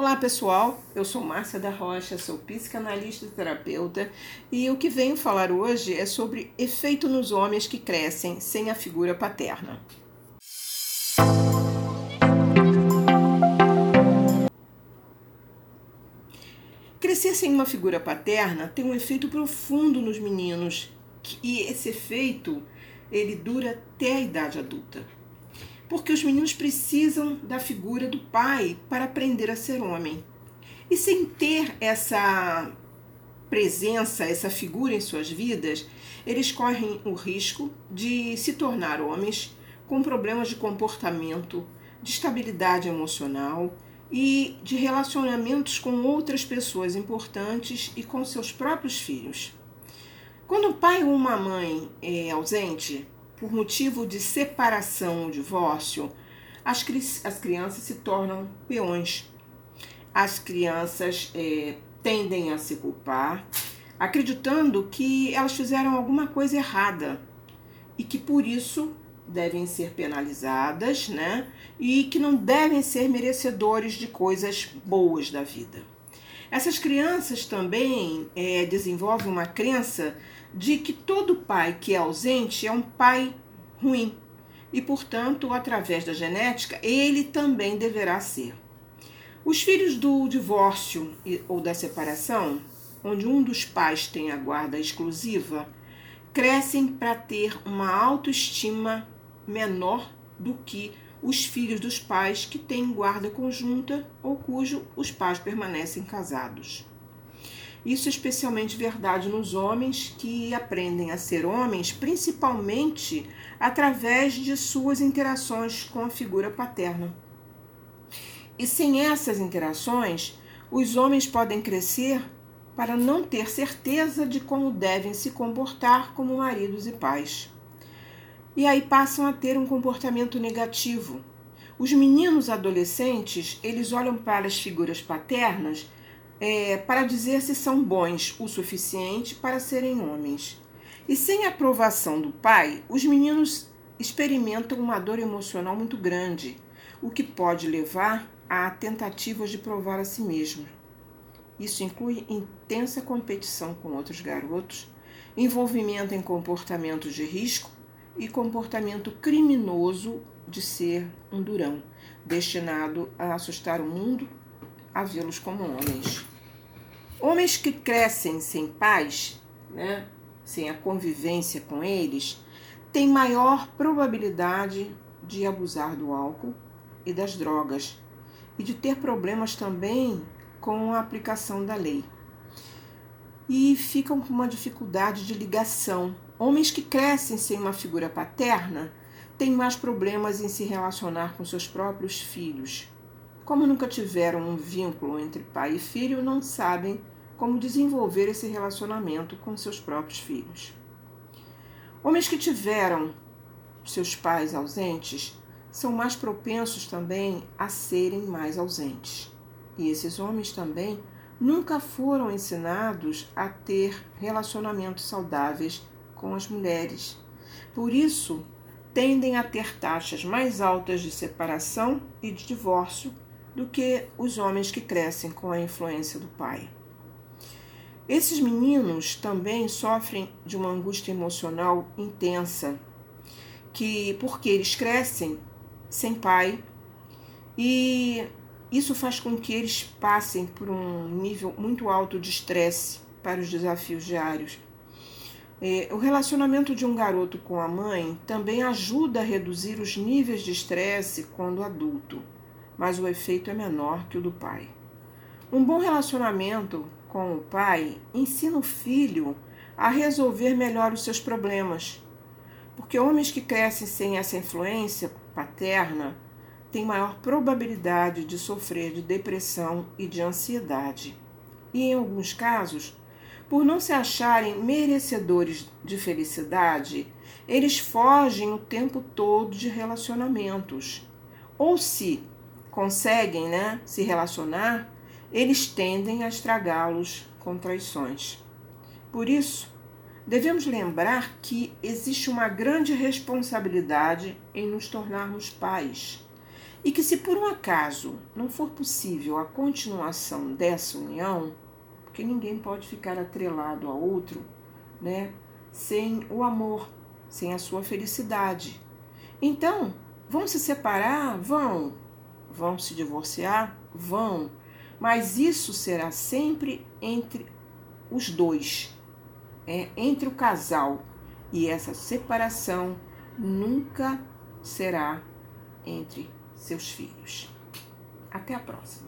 Olá pessoal, eu sou Márcia da Rocha, sou psicanalista e terapeuta e o que venho falar hoje é sobre efeito nos homens que crescem sem a figura paterna. Crescer sem uma figura paterna tem um efeito profundo nos meninos e esse efeito ele dura até a idade adulta porque os meninos precisam da figura do pai para aprender a ser homem. E sem ter essa presença, essa figura em suas vidas, eles correm o risco de se tornar homens com problemas de comportamento, de estabilidade emocional e de relacionamentos com outras pessoas importantes e com seus próprios filhos. Quando o pai ou uma mãe é ausente, por motivo de separação ou divórcio, as, as crianças se tornam peões. As crianças é, tendem a se culpar, acreditando que elas fizeram alguma coisa errada e que por isso devem ser penalizadas, né? E que não devem ser merecedores de coisas boas da vida. Essas crianças também é, desenvolvem uma crença de que todo pai que é ausente é um pai ruim e, portanto, através da genética, ele também deverá ser. Os filhos do divórcio ou da separação, onde um dos pais tem a guarda exclusiva, crescem para ter uma autoestima menor do que os filhos dos pais que têm guarda conjunta ou cujo os pais permanecem casados. Isso é especialmente verdade nos homens que aprendem a ser homens, principalmente através de suas interações com a figura paterna. E sem essas interações, os homens podem crescer para não ter certeza de como devem se comportar como maridos e pais. E aí passam a ter um comportamento negativo. Os meninos adolescentes, eles olham para as figuras paternas é, para dizer se são bons o suficiente para serem homens. E sem aprovação do pai, os meninos experimentam uma dor emocional muito grande, o que pode levar a tentativas de provar a si mesmo. Isso inclui intensa competição com outros garotos, envolvimento em comportamentos de risco e comportamento criminoso de ser um durão, destinado a assustar o mundo, a vê-los como homens. Homens que crescem sem pais, né, sem a convivência com eles, têm maior probabilidade de abusar do álcool e das drogas e de ter problemas também com a aplicação da lei. E ficam com uma dificuldade de ligação. Homens que crescem sem uma figura paterna têm mais problemas em se relacionar com seus próprios filhos. Como nunca tiveram um vínculo entre pai e filho, não sabem como desenvolver esse relacionamento com seus próprios filhos. Homens que tiveram seus pais ausentes são mais propensos também a serem mais ausentes. E esses homens também nunca foram ensinados a ter relacionamentos saudáveis com as mulheres. Por isso, tendem a ter taxas mais altas de separação e de divórcio do que os homens que crescem com a influência do pai. Esses meninos também sofrem de uma angústia emocional intensa, que porque eles crescem sem pai e isso faz com que eles passem por um nível muito alto de estresse para os desafios diários. É, o relacionamento de um garoto com a mãe também ajuda a reduzir os níveis de estresse quando adulto, mas o efeito é menor que o do pai. Um bom relacionamento com o pai ensina o filho a resolver melhor os seus problemas. Porque homens que crescem sem essa influência paterna têm maior probabilidade de sofrer de depressão e de ansiedade. E em alguns casos, por não se acharem merecedores de felicidade, eles fogem o tempo todo de relacionamentos. Ou se conseguem né, se relacionar, eles tendem a estragá-los com traições. Por isso, devemos lembrar que existe uma grande responsabilidade em nos tornarmos pais E que se por um acaso não for possível a continuação dessa união, porque ninguém pode ficar atrelado a outro, né, sem o amor, sem a sua felicidade. Então, vão se separar? Vão. Vão se divorciar? Vão. Mas isso será sempre entre os dois, é, entre o casal. E essa separação nunca será entre seus filhos. Até a próxima.